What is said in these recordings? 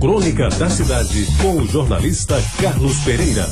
Crônica da Cidade, com o jornalista Carlos Pereira.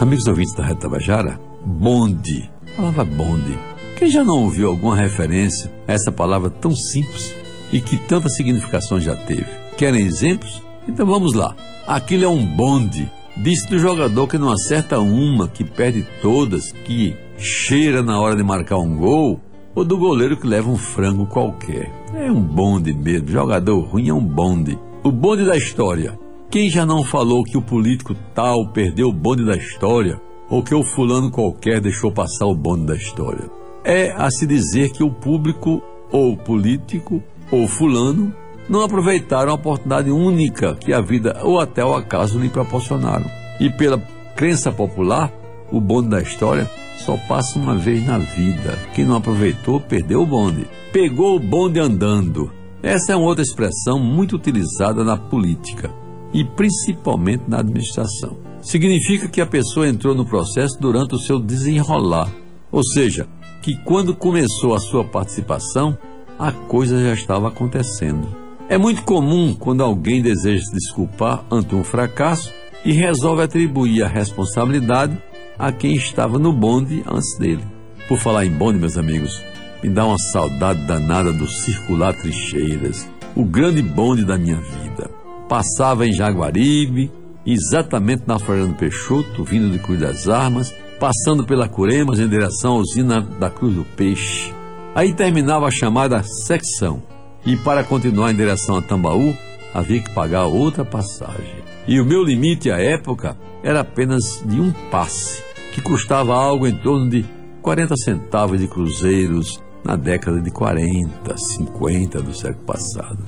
Amigos ouvintes da Reta Tabajara, bonde. Palavra bonde. Quem já não ouviu alguma referência a essa palavra tão simples e que tantas significações já teve? Querem exemplos? Então vamos lá. Aquilo é um bonde. Disse do jogador que não acerta uma, que perde todas, que cheira na hora de marcar um gol, ou do goleiro que leva um frango qualquer. É um bonde mesmo. Jogador ruim é um bonde. O bonde da história. Quem já não falou que o político tal perdeu o bonde da história, ou que o fulano qualquer deixou passar o bonde da história? É a se dizer que o público, ou político, ou fulano, não aproveitaram a oportunidade única que a vida ou até o acaso lhe proporcionaram. E pela crença popular, o bonde da história só passa uma vez na vida. Quem não aproveitou, perdeu o bonde. Pegou o bonde andando. Essa é uma outra expressão muito utilizada na política e principalmente na administração. Significa que a pessoa entrou no processo durante o seu desenrolar, ou seja, que quando começou a sua participação, a coisa já estava acontecendo. É muito comum quando alguém deseja se desculpar ante um fracasso e resolve atribuir a responsabilidade a quem estava no bonde antes dele. Por falar em bonde, meus amigos, me dá uma saudade danada do Circular Trincheiras, o grande bonde da minha vida. Passava em Jaguaribe, exatamente na Floriano Peixoto, vindo de Cruz das Armas, passando pela Curemas em direção à usina da Cruz do Peixe. Aí terminava a chamada secção, e para continuar em direção a Tambaú, havia que pagar outra passagem. E o meu limite à época era apenas de um passe que custava algo em torno de 40 centavos de cruzeiros na década de 40, 50 do século passado.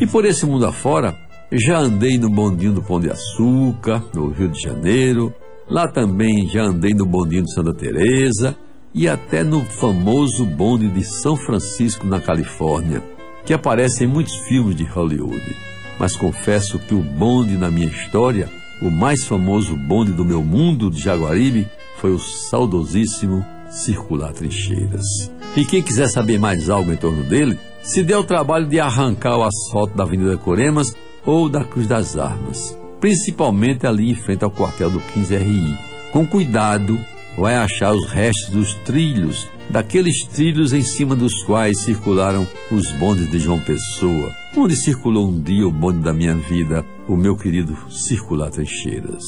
E por esse mundo afora, já andei no bondinho do Pão de Açúcar, no Rio de Janeiro, lá também já andei no bondinho de Santa Teresa e até no famoso bonde de São Francisco, na Califórnia, que aparece em muitos filmes de Hollywood. Mas confesso que o bonde na minha história, o mais famoso bonde do meu mundo de Jaguaribe, foi o saudosíssimo Circular Trincheiras. E quem quiser saber mais algo em torno dele, se dê o trabalho de arrancar o asfalto da Avenida Coremas ou da Cruz das Armas, principalmente ali em frente ao quartel do 15RI. Com cuidado, vai achar os restos dos trilhos, daqueles trilhos em cima dos quais circularam os bondes de João Pessoa, onde circulou um dia o bonde da minha vida, o meu querido Circular Trincheiras.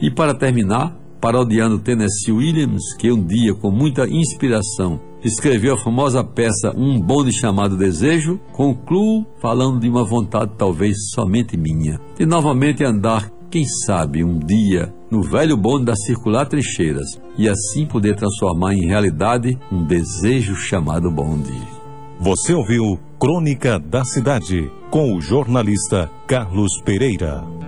E para terminar, parodiando Tennessee Williams, que um dia, com muita inspiração, escreveu a famosa peça Um Bonde Chamado Desejo, concluo falando de uma vontade talvez somente minha, de novamente andar, quem sabe, um dia, no velho bonde da Circular Trincheiras e assim poder transformar em realidade um desejo chamado bonde. Você ouviu Crônica da Cidade com o jornalista Carlos Pereira.